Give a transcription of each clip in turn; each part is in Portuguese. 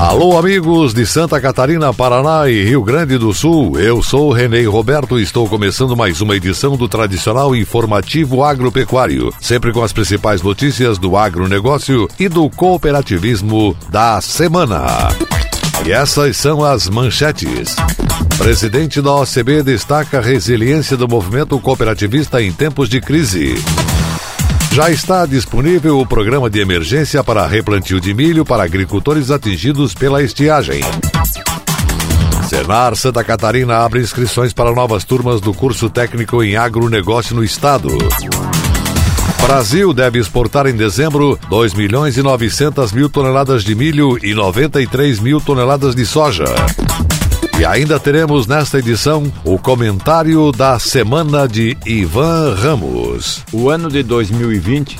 Alô, amigos de Santa Catarina, Paraná e Rio Grande do Sul. Eu sou Renê Roberto e estou começando mais uma edição do tradicional informativo agropecuário, sempre com as principais notícias do agronegócio e do cooperativismo da semana. E essas são as manchetes. Presidente da OCB destaca a resiliência do movimento cooperativista em tempos de crise. Já está disponível o programa de emergência para replantio de milho para agricultores atingidos pela estiagem. Senar Santa Catarina abre inscrições para novas turmas do curso técnico em agronegócio no estado. Brasil deve exportar em dezembro 2 milhões e 900 mil toneladas de milho e 93 mil toneladas de soja. E ainda teremos nesta edição o comentário da semana de Ivan Ramos. O ano de 2020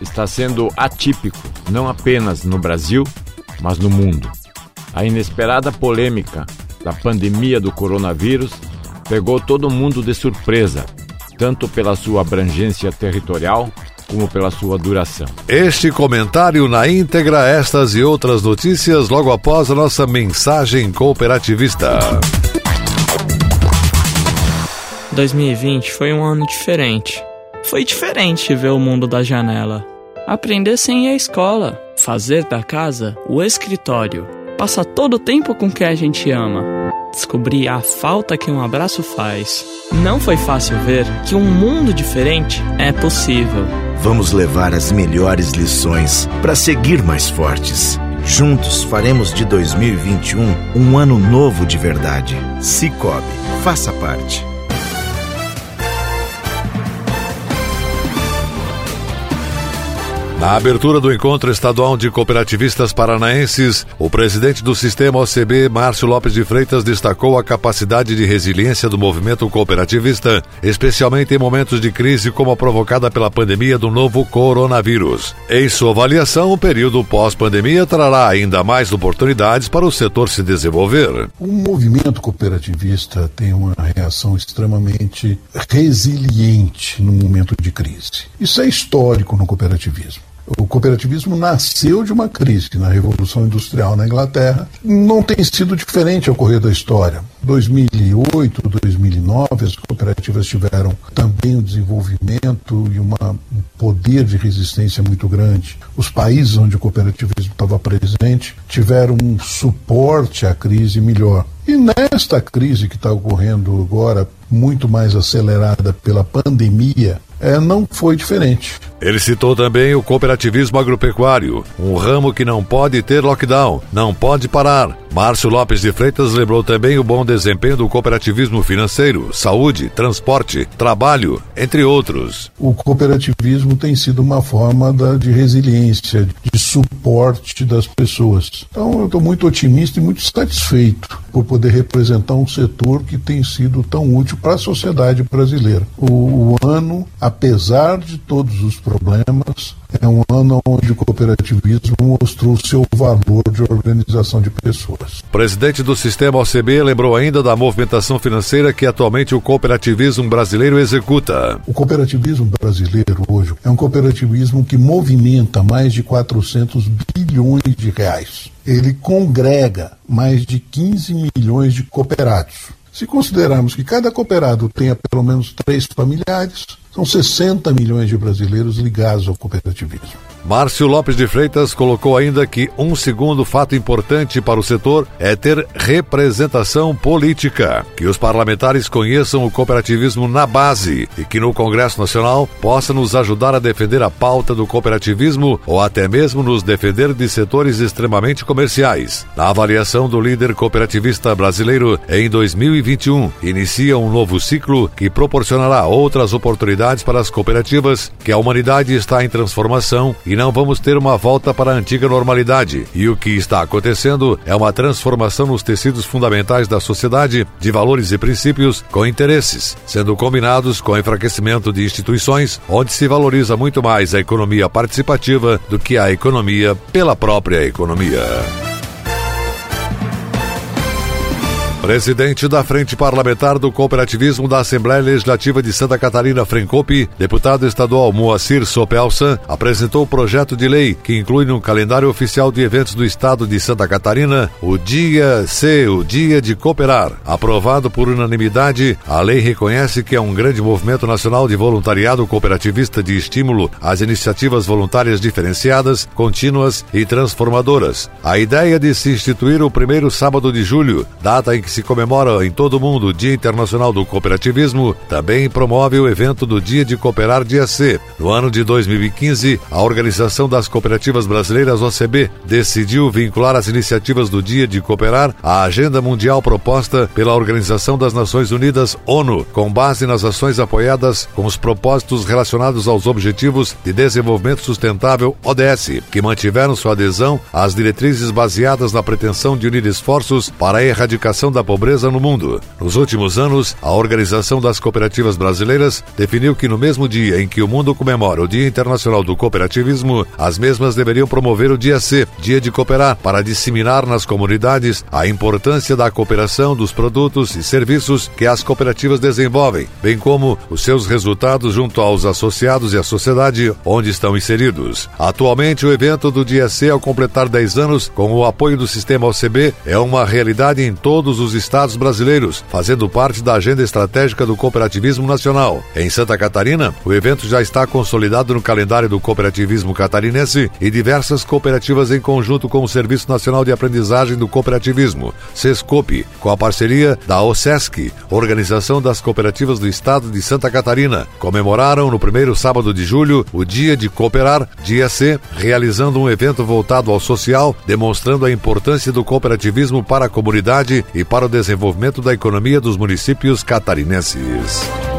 está sendo atípico, não apenas no Brasil, mas no mundo. A inesperada polêmica da pandemia do coronavírus pegou todo mundo de surpresa, tanto pela sua abrangência territorial como pela sua duração. Este comentário na íntegra, estas e outras notícias logo após a nossa mensagem cooperativista. 2020 foi um ano diferente. Foi diferente ver o mundo da janela. Aprender sem ir à escola, fazer da casa o escritório, passar todo o tempo com quem a gente ama, descobrir a falta que um abraço faz. Não foi fácil ver que um mundo diferente é possível. Vamos levar as melhores lições para seguir mais fortes. Juntos faremos de 2021 um ano novo de verdade. Cicobi, faça parte. Na abertura do encontro estadual de cooperativistas paranaenses, o presidente do sistema OCB, Márcio Lopes de Freitas, destacou a capacidade de resiliência do movimento cooperativista, especialmente em momentos de crise como a provocada pela pandemia do novo coronavírus. Em sua avaliação, o período pós-pandemia trará ainda mais oportunidades para o setor se desenvolver. O movimento cooperativista tem uma reação extremamente resiliente no momento de crise. Isso é histórico no cooperativismo. O cooperativismo nasceu de uma crise na Revolução Industrial na Inglaterra. Não tem sido diferente ao correr da história. 2008, 2009, as cooperativas tiveram também um desenvolvimento e uma, um poder de resistência muito grande. Os países onde o cooperativismo estava presente tiveram um suporte à crise melhor. E nesta crise que está ocorrendo agora, muito mais acelerada pela pandemia, é, não foi diferente. Ele citou também o cooperativismo agropecuário, um ramo que não pode ter lockdown, não pode parar. Márcio Lopes de Freitas lembrou também o bom desempenho do cooperativismo financeiro, saúde, transporte, trabalho, entre outros. O cooperativismo tem sido uma forma da, de resiliência, de suporte das pessoas. Então eu estou muito otimista e muito satisfeito por poder representar um setor que tem sido tão útil para a sociedade brasileira. O, o ano, apesar de todos os problemas, é um ano onde o cooperativismo mostrou seu valor de organização de pessoas. O presidente do sistema OCB lembrou ainda da movimentação financeira que atualmente o cooperativismo brasileiro executa. O cooperativismo brasileiro hoje é um cooperativismo que movimenta mais de 400 bilhões de reais. Ele congrega mais de 15 milhões de cooperados. Se considerarmos que cada cooperado tenha pelo menos três familiares, são 60 milhões de brasileiros ligados ao cooperativismo. Márcio Lopes de Freitas colocou ainda que um segundo fato importante para o setor é ter representação política, que os parlamentares conheçam o cooperativismo na base e que no Congresso Nacional possa nos ajudar a defender a pauta do cooperativismo ou até mesmo nos defender de setores extremamente comerciais. Na avaliação do líder cooperativista brasileiro, em 2021, inicia um novo ciclo que proporcionará outras oportunidades para as cooperativas, que a humanidade está em transformação e que não vamos ter uma volta para a antiga normalidade. E o que está acontecendo é uma transformação nos tecidos fundamentais da sociedade, de valores e princípios, com interesses, sendo combinados com o enfraquecimento de instituições, onde se valoriza muito mais a economia participativa do que a economia pela própria economia. Presidente da Frente Parlamentar do Cooperativismo da Assembleia Legislativa de Santa Catarina, Frencope, deputado estadual Moacir Sopelsa, apresentou o projeto de lei que inclui no calendário oficial de eventos do estado de Santa Catarina o Dia C, o Dia de Cooperar. Aprovado por unanimidade, a lei reconhece que é um grande movimento nacional de voluntariado cooperativista de estímulo às iniciativas voluntárias diferenciadas, contínuas e transformadoras. A ideia de se instituir o primeiro sábado de julho, data em que se comemora em todo o mundo o Dia Internacional do Cooperativismo, também promove o evento do Dia de Cooperar Dia C. No ano de 2015, a Organização das Cooperativas Brasileiras, OCB, decidiu vincular as iniciativas do Dia de Cooperar à agenda mundial proposta pela Organização das Nações Unidas, ONU, com base nas ações apoiadas com os propósitos relacionados aos Objetivos de Desenvolvimento Sustentável, ODS, que mantiveram sua adesão às diretrizes baseadas na pretensão de unir esforços para a erradicação da pobreza no mundo. Nos últimos anos, a Organização das Cooperativas Brasileiras definiu que no mesmo dia em que o mundo comemora o Dia Internacional do Cooperativismo, as mesmas deveriam promover o Dia C, Dia de Cooperar, para disseminar nas comunidades a importância da cooperação dos produtos e serviços que as cooperativas desenvolvem, bem como os seus resultados junto aos associados e à sociedade onde estão inseridos. Atualmente, o evento do Dia C, ao completar 10 anos, com o apoio do sistema OCB, é uma realidade em todos os estados brasileiros, fazendo parte da agenda estratégica do cooperativismo nacional. Em Santa Catarina, o evento já está consolidado no calendário do cooperativismo catarinense e diversas cooperativas em conjunto com o Serviço Nacional de Aprendizagem do Cooperativismo, SESCOP, com a parceria da OSESC, Organização das Cooperativas do Estado de Santa Catarina, comemoraram no primeiro sábado de julho o Dia de Cooperar, Dia C, realizando um evento voltado ao social, demonstrando a importância do cooperativismo para a comunidade e para o desenvolvimento da economia dos municípios catarinenses.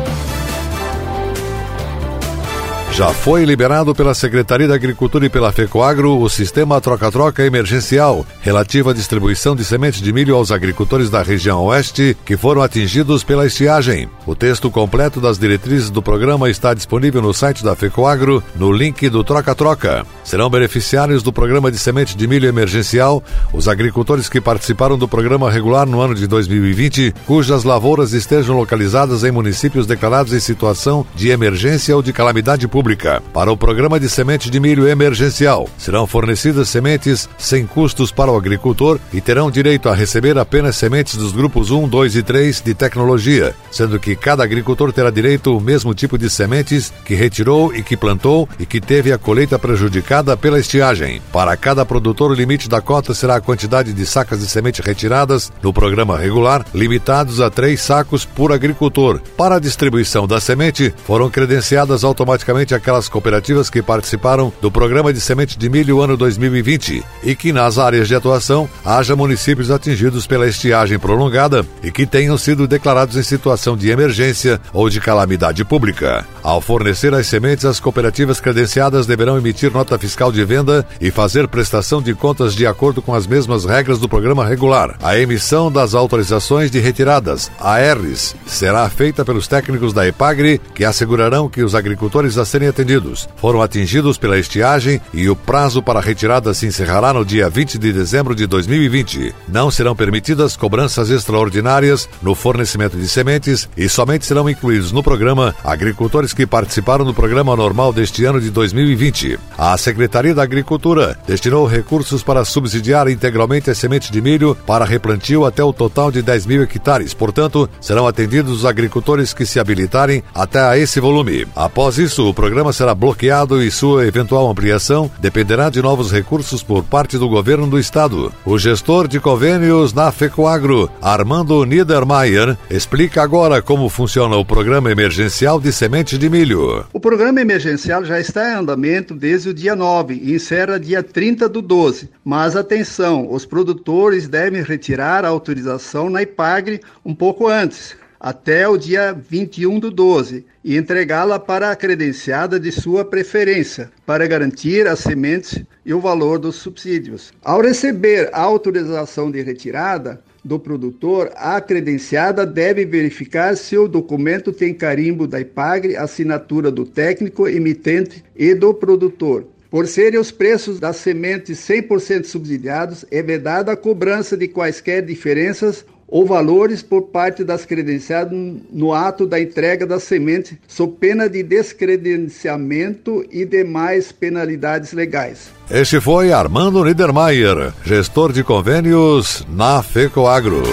Já foi liberado pela Secretaria da Agricultura e pela FECOAGRO o sistema troca-troca emergencial relativo à distribuição de sementes de milho aos agricultores da região oeste que foram atingidos pela estiagem. O texto completo das diretrizes do programa está disponível no site da FECOAGRO no link do Troca-Troca. Serão beneficiários do programa de semente de milho emergencial os agricultores que participaram do programa regular no ano de 2020, cujas lavouras estejam localizadas em municípios declarados em situação de emergência ou de calamidade pública pública. Para o programa de semente de milho emergencial, serão fornecidas sementes sem custos para o agricultor e terão direito a receber apenas sementes dos grupos 1, 2 e 3 de tecnologia, sendo que cada agricultor terá direito ao mesmo tipo de sementes que retirou e que plantou e que teve a colheita prejudicada pela estiagem. Para cada produtor, o limite da cota será a quantidade de sacas de semente retiradas no programa regular, limitados a três sacos por agricultor. Para a distribuição da semente, foram credenciadas automaticamente aquelas cooperativas que participaram do programa de semente de milho ano 2020 e que nas áreas de atuação haja municípios atingidos pela estiagem prolongada e que tenham sido declarados em situação de emergência ou de calamidade pública. Ao fornecer as sementes, as cooperativas credenciadas deverão emitir nota fiscal de venda e fazer prestação de contas de acordo com as mesmas regras do programa regular. A emissão das autorizações de retiradas, ARs, será feita pelos técnicos da EPAGRE, que assegurarão que os agricultores a serem atendidos foram atingidos pela estiagem e o prazo para retirada se encerrará no dia 20 de dezembro de 2020. Não serão permitidas cobranças extraordinárias no fornecimento de sementes e somente serão incluídos no programa agricultores que participaram do programa normal deste ano de 2020. A Secretaria da Agricultura destinou recursos para subsidiar integralmente as sementes de milho para replantio até o total de 10 mil hectares. Portanto, serão atendidos os agricultores que se habilitarem até a esse volume. Após isso, o programa programa será bloqueado e sua eventual ampliação dependerá de novos recursos por parte do governo do estado. O gestor de convênios na FECOAGRO, Armando Niedermayer, explica agora como funciona o programa emergencial de semente de milho. O programa emergencial já está em andamento desde o dia 9 e encerra dia 30 do 12. Mas atenção, os produtores devem retirar a autorização na IPAGRE um pouco antes até o dia 21 do 12 e entregá-la para a credenciada de sua preferência, para garantir as sementes e o valor dos subsídios. Ao receber a autorização de retirada, do produtor, a credenciada deve verificar se o documento tem carimbo da IPAGRE, assinatura do técnico emitente e do produtor. Por serem os preços das sementes 100% subsidiados, é vedada a cobrança de quaisquer diferenças ou valores por parte das credenciadas no ato da entrega da semente, sob pena de descredenciamento e demais penalidades legais. Este foi Armando Niedermayer, gestor de convênios na FECOAGRO.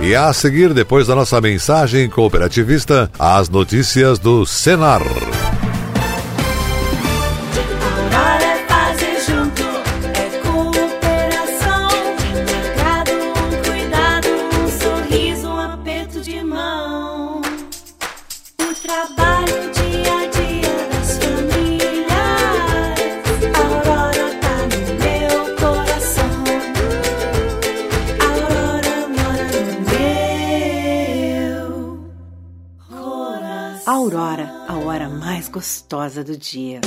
E a seguir, depois da nossa mensagem cooperativista, as notícias do Senar. Gostosa do dia.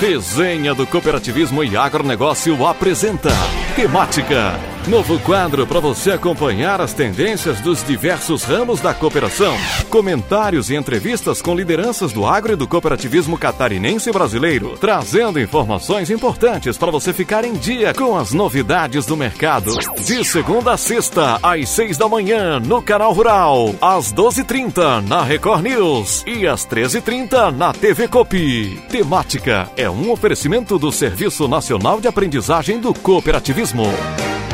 Desenha do Cooperativismo e Agronegócio apresenta Temática Novo quadro para você acompanhar as tendências dos diversos ramos da cooperação. Comentários e entrevistas com lideranças do agro e do cooperativismo catarinense brasileiro, trazendo informações importantes para você ficar em dia com as novidades do mercado. De segunda a sexta, às seis da manhã, no Canal Rural, às doze e trinta, na Record News e às treze e trinta, na TV Copi. Temática é um oferecimento do Serviço Nacional de Aprendizagem do Cooperativismo. turismo.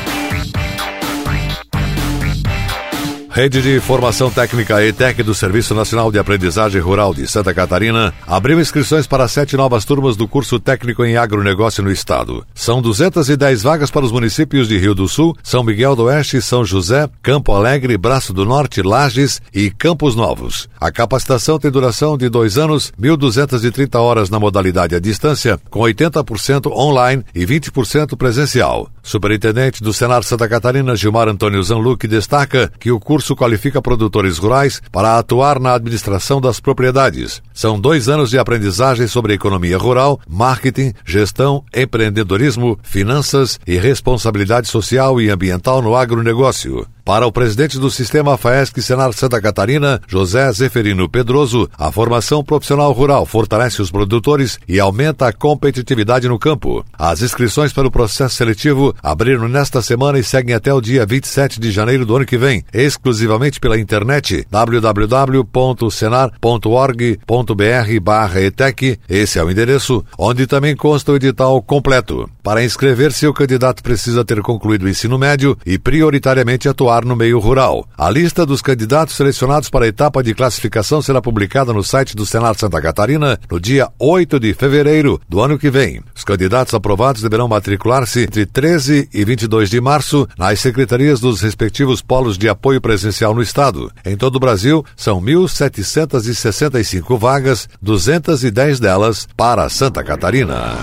Rede de Formação Técnica ETEC do Serviço Nacional de Aprendizagem Rural de Santa Catarina abriu inscrições para sete novas turmas do curso técnico em agronegócio no estado. São 210 vagas para os municípios de Rio do Sul, São Miguel do Oeste, São José, Campo Alegre, Braço do Norte, Lages e Campos Novos. A capacitação tem duração de dois anos, 1.230 horas na modalidade à distância, com 80% online e 20% presencial. Superintendente do Senar Santa Catarina, Gilmar Antônio Zanluc, destaca que o curso qualifica produtores rurais para atuar na administração das propriedades. São dois anos de aprendizagem sobre economia rural, marketing, gestão, empreendedorismo, finanças e responsabilidade social e ambiental no agronegócio. Para o presidente do sistema FAESC Senar Santa Catarina, José Zeferino Pedroso, a formação profissional rural fortalece os produtores e aumenta a competitividade no campo. As inscrições para o processo seletivo abriram nesta semana e seguem até o dia 27 de janeiro do ano que vem, exclusivamente pela internet www.senar.org.br/etec. Esse é o endereço, onde também consta o edital completo. Para inscrever-se, o candidato precisa ter concluído o ensino médio e prioritariamente atuar no meio rural. A lista dos candidatos selecionados para a etapa de classificação será publicada no site do Senado Santa Catarina no dia 8 de fevereiro do ano que vem. Os candidatos aprovados deverão matricular-se entre 13 e 22 de março nas secretarias dos respectivos polos de apoio presencial no estado. Em todo o Brasil, são 1.765 vagas, 210 delas para Santa Catarina.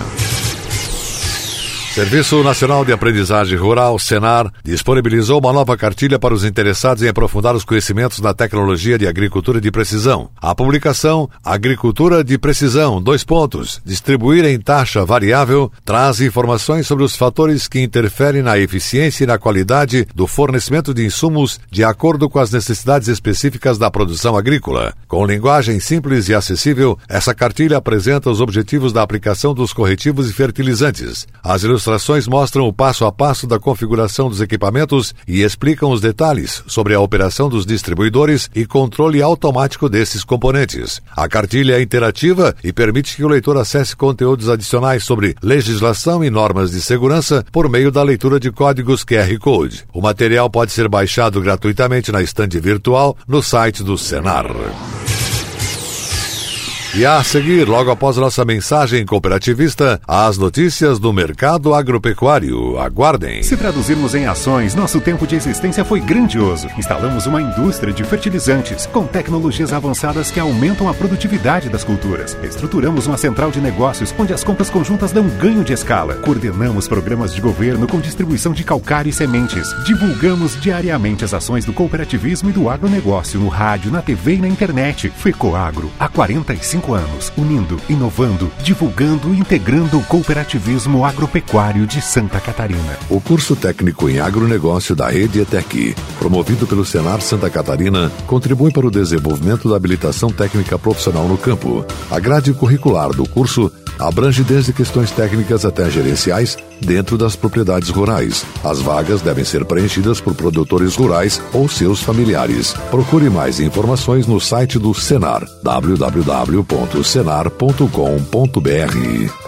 Serviço Nacional de Aprendizagem Rural, Senar, disponibilizou uma nova cartilha para os interessados em aprofundar os conhecimentos na tecnologia de agricultura de precisão. A publicação Agricultura de Precisão, dois pontos, distribuir em taxa variável, traz informações sobre os fatores que interferem na eficiência e na qualidade do fornecimento de insumos de acordo com as necessidades específicas da produção agrícola. Com linguagem simples e acessível, essa cartilha apresenta os objetivos da aplicação dos corretivos e fertilizantes. As ilustrações demonstrações mostram o passo a passo da configuração dos equipamentos e explicam os detalhes sobre a operação dos distribuidores e controle automático desses componentes. A cartilha é interativa e permite que o leitor acesse conteúdos adicionais sobre legislação e normas de segurança por meio da leitura de códigos QR Code. O material pode ser baixado gratuitamente na estande virtual no site do Senar. E a seguir, logo após nossa mensagem cooperativista, as notícias do mercado agropecuário. Aguardem. Se traduzirmos em ações, nosso tempo de existência foi grandioso. Instalamos uma indústria de fertilizantes com tecnologias avançadas que aumentam a produtividade das culturas. Estruturamos uma central de negócios onde as compras conjuntas dão ganho de escala. Coordenamos programas de governo com distribuição de calcário e sementes. Divulgamos diariamente as ações do cooperativismo e do agronegócio no rádio, na TV e na internet. Fecoagro, há 45 anos, unindo, inovando, divulgando e integrando o cooperativismo agropecuário de Santa Catarina. O curso técnico em agronegócio da Rede ETEC, promovido pelo Senar Santa Catarina, contribui para o desenvolvimento da habilitação técnica profissional no campo. A grade curricular do curso abrange desde questões técnicas até gerenciais dentro das propriedades rurais. As vagas devem ser preenchidas por produtores rurais ou seus familiares. Procure mais informações no site do Senar www.senar.com.br.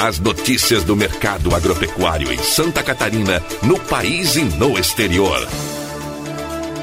As notícias do mercado agropecuário em Santa Catarina, no país e no exterior.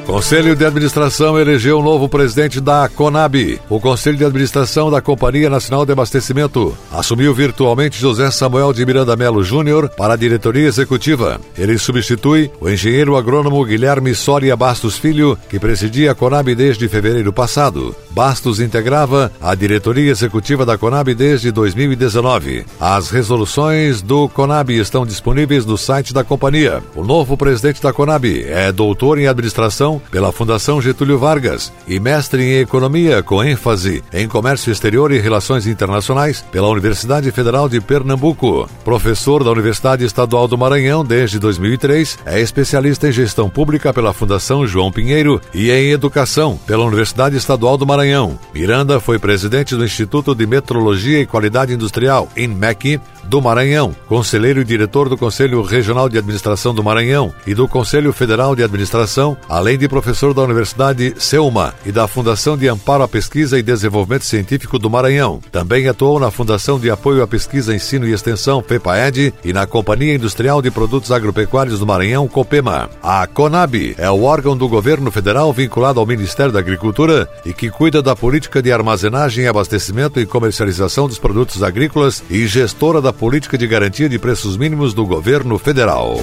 Conselho de Administração elegeu o novo presidente da CONAB. O Conselho de Administração da Companhia Nacional de Abastecimento assumiu virtualmente José Samuel de Miranda Melo Júnior para a diretoria executiva. Ele substitui o engenheiro agrônomo Guilherme Soria Bastos Filho, que presidia a CONAB desde fevereiro passado. Bastos integrava a diretoria executiva da CONAB desde 2019. As resoluções do CONAB estão disponíveis no site da companhia. O novo presidente da CONAB é doutor em administração pela Fundação Getúlio Vargas e mestre em Economia com ênfase em Comércio Exterior e Relações Internacionais pela Universidade Federal de Pernambuco. Professor da Universidade Estadual do Maranhão desde 2003, é especialista em Gestão Pública pela Fundação João Pinheiro e em Educação pela Universidade Estadual do Maranhão. Miranda foi presidente do Instituto de Metrologia e Qualidade Industrial, INMEC, do Maranhão, conselheiro e diretor do Conselho Regional de Administração do Maranhão e do Conselho Federal de Administração, além de professor da Universidade Selma e da Fundação de Amparo à Pesquisa e Desenvolvimento Científico do Maranhão. Também atuou na Fundação de Apoio à Pesquisa, Ensino e Extensão, FEPAED, e na Companhia Industrial de Produtos Agropecuários do Maranhão, COPEMA. A CONAB é o órgão do governo federal vinculado ao Ministério da Agricultura e que cuida da política de armazenagem, abastecimento e comercialização dos produtos agrícolas e gestora da política de garantia de preços mínimos do governo federal.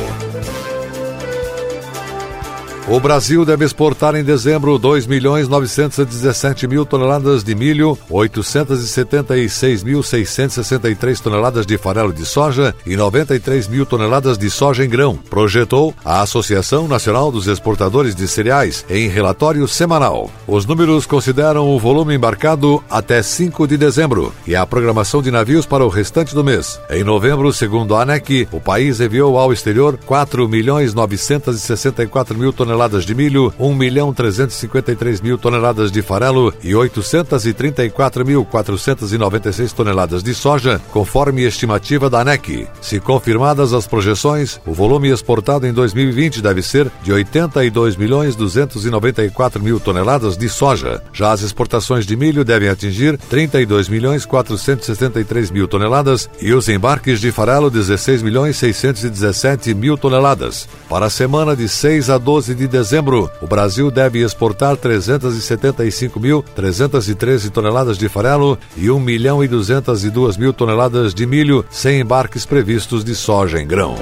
O Brasil deve exportar em dezembro 2 milhões 917 mil toneladas de milho, 876.663 toneladas de farelo de soja e 93 mil toneladas de soja em grão, projetou a Associação Nacional dos Exportadores de Cereais em relatório semanal. Os números consideram o volume embarcado até 5 de dezembro e a programação de navios para o restante do mês. Em novembro, segundo a ANEC, o país enviou ao exterior 4 milhões 964 mil toneladas toneladas de milho, 1 milhão 353 mil toneladas de farelo e 834.496 toneladas de soja, conforme estimativa da ANEC. Se confirmadas as projeções, o volume exportado em 2020 deve ser de 82 milhões 294 mil toneladas de soja. Já as exportações de milho devem atingir 32 milhões 473 mil toneladas e os embarques de farelo 16 milhões 617 mil toneladas. Para a semana de 6 a 12 de de dezembro, o Brasil deve exportar 375.313 toneladas de farelo e 1 milhão e 202 mil toneladas de milho, sem embarques previstos de soja em grão.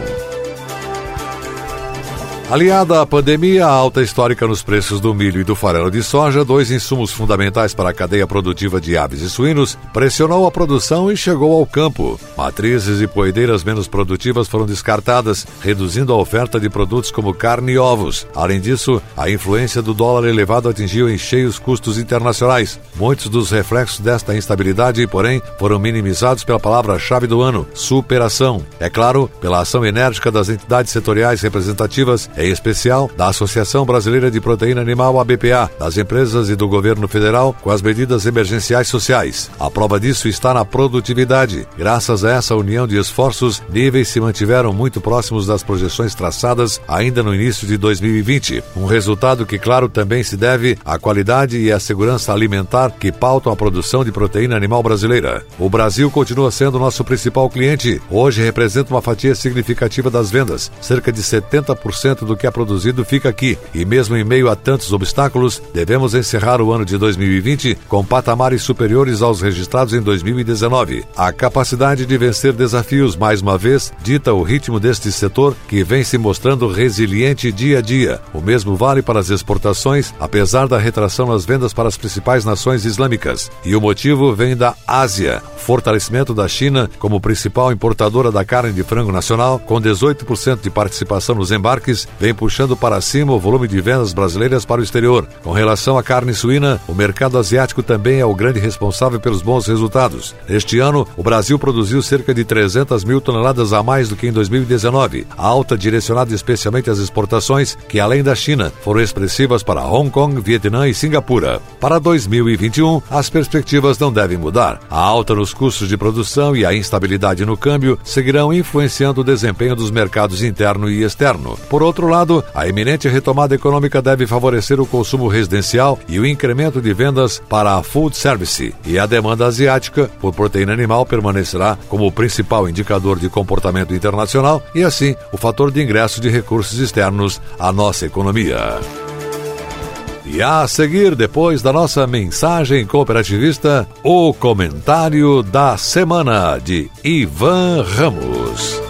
Aliada à pandemia, a alta histórica nos preços do milho e do farelo de soja, dois insumos fundamentais para a cadeia produtiva de aves e suínos, pressionou a produção e chegou ao campo. Matrizes e poedeiras menos produtivas foram descartadas, reduzindo a oferta de produtos como carne e ovos. Além disso, a influência do dólar elevado atingiu em cheios custos internacionais. Muitos dos reflexos desta instabilidade, porém, foram minimizados pela palavra-chave do ano: superação. É claro, pela ação enérgica das entidades setoriais representativas em especial da Associação Brasileira de Proteína Animal, ABPA, das empresas e do governo federal com as medidas emergenciais sociais. A prova disso está na produtividade. Graças a essa união de esforços, níveis se mantiveram muito próximos das projeções traçadas ainda no início de 2020. Um resultado que, claro, também se deve à qualidade e à segurança alimentar que pautam a produção de proteína animal brasileira. O Brasil continua sendo nosso principal cliente. Hoje representa uma fatia significativa das vendas, cerca de 70% do que é produzido fica aqui. E mesmo em meio a tantos obstáculos, devemos encerrar o ano de 2020 com patamares superiores aos registrados em 2019. A capacidade de vencer desafios, mais uma vez, dita o ritmo deste setor que vem se mostrando resiliente dia a dia. O mesmo vale para as exportações, apesar da retração nas vendas para as principais nações islâmicas. E o motivo vem da Ásia. Fortalecimento da China como principal importadora da carne de frango nacional, com 18% de participação nos embarques, vem puxando para cima o volume de vendas brasileiras para o exterior. Com relação à carne suína, o mercado asiático também é o grande responsável pelos bons resultados. Este ano, o Brasil produziu cerca de 300 mil toneladas a mais do que em 2019. A alta direcionada especialmente às exportações, que além da China, foram expressivas para Hong Kong, Vietnã e Singapura. Para 2021, as perspectivas não devem mudar. A alta nos custos de produção e a instabilidade no câmbio seguirão influenciando o desempenho dos mercados interno e externo. Por outro lado, a iminente retomada econômica deve favorecer o consumo residencial e o incremento de vendas para a food service. E a demanda asiática por proteína animal permanecerá como o principal indicador de comportamento internacional e, assim, o fator de ingresso de recursos externos à nossa economia. E a seguir, depois da nossa mensagem cooperativista, o comentário da semana de Ivan Ramos.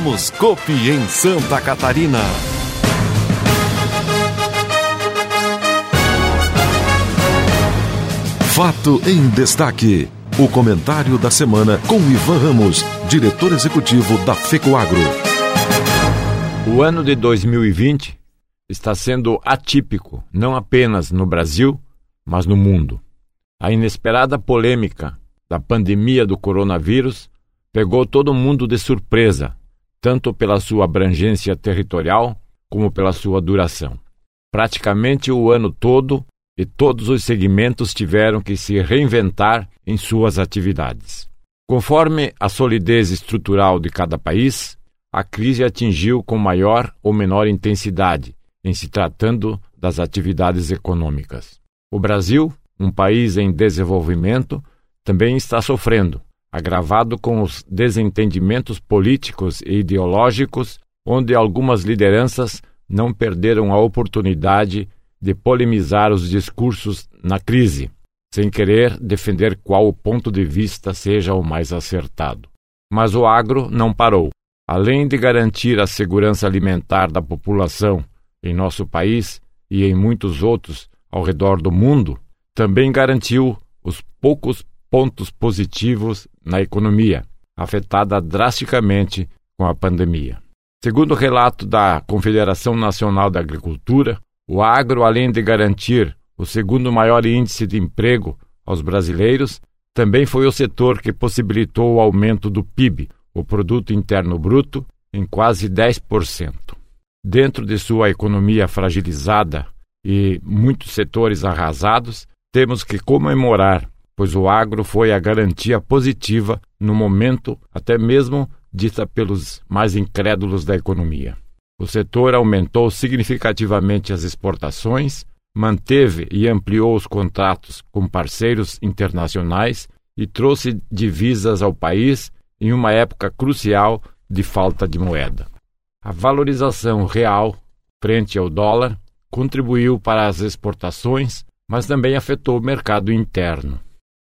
Somos Copi em Santa Catarina. Fato em destaque. O comentário da semana com Ivan Ramos, diretor executivo da FECOAGRO. O ano de 2020 está sendo atípico, não apenas no Brasil, mas no mundo. A inesperada polêmica da pandemia do coronavírus pegou todo mundo de surpresa tanto pela sua abrangência territorial como pela sua duração. Praticamente o ano todo e todos os segmentos tiveram que se reinventar em suas atividades. Conforme a solidez estrutural de cada país, a crise atingiu com maior ou menor intensidade em se tratando das atividades econômicas. O Brasil, um país em desenvolvimento, também está sofrendo, agravado com os desentendimentos políticos e ideológicos, onde algumas lideranças não perderam a oportunidade de polemizar os discursos na crise, sem querer defender qual o ponto de vista seja o mais acertado. Mas o agro não parou. Além de garantir a segurança alimentar da população em nosso país e em muitos outros ao redor do mundo, também garantiu os poucos pontos positivos na economia, afetada drasticamente com a pandemia. Segundo o relato da Confederação Nacional da Agricultura, o agro, além de garantir o segundo maior índice de emprego aos brasileiros, também foi o setor que possibilitou o aumento do PIB, o Produto Interno Bruto, em quase 10%. dentro de sua economia fragilizada e muitos setores arrasados, temos que comemorar, pois o agro foi a garantia positiva no momento até mesmo dita pelos mais incrédulos da economia. O setor aumentou significativamente as exportações, manteve e ampliou os contratos com parceiros internacionais e trouxe divisas ao país em uma época crucial de falta de moeda. A valorização real frente ao dólar contribuiu para as exportações, mas também afetou o mercado interno.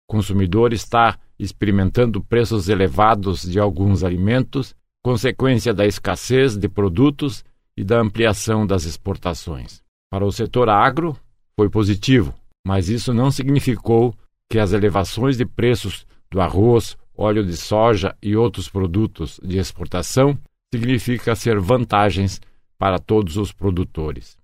Consumidor está experimentando preços elevados de alguns alimentos, consequência da escassez de produtos e da ampliação das exportações. Para o setor agro, foi positivo, mas isso não significou que as elevações de preços do arroz, óleo de soja e outros produtos de exportação significa ser vantagens para todos os produtores.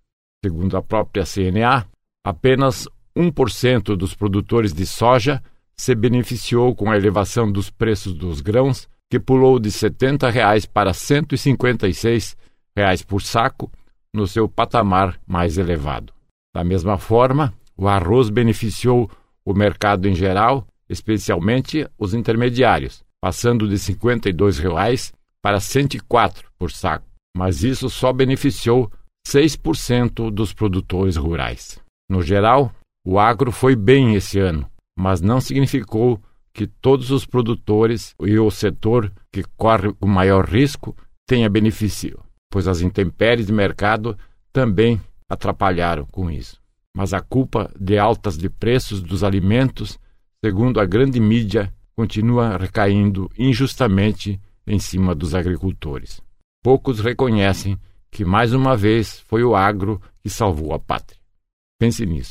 Segundo a própria CNA, apenas 1% dos produtores de soja se beneficiou com a elevação dos preços dos grãos, que pulou de 70 reais para 156 reais por saco, no seu patamar mais elevado. Da mesma forma, o arroz beneficiou o mercado em geral, especialmente os intermediários, passando de 52 reais para R$ 104 por saco, mas isso só beneficiou 6% dos produtores rurais. No geral, o agro foi bem esse ano, mas não significou que todos os produtores e o setor que corre o maior risco tenha benefício, pois as intempéries de mercado também atrapalharam com isso. Mas a culpa de altas de preços dos alimentos, segundo a grande mídia, continua recaindo injustamente em cima dos agricultores. Poucos reconhecem que mais uma vez foi o agro que salvou a pátria. Pense nisso.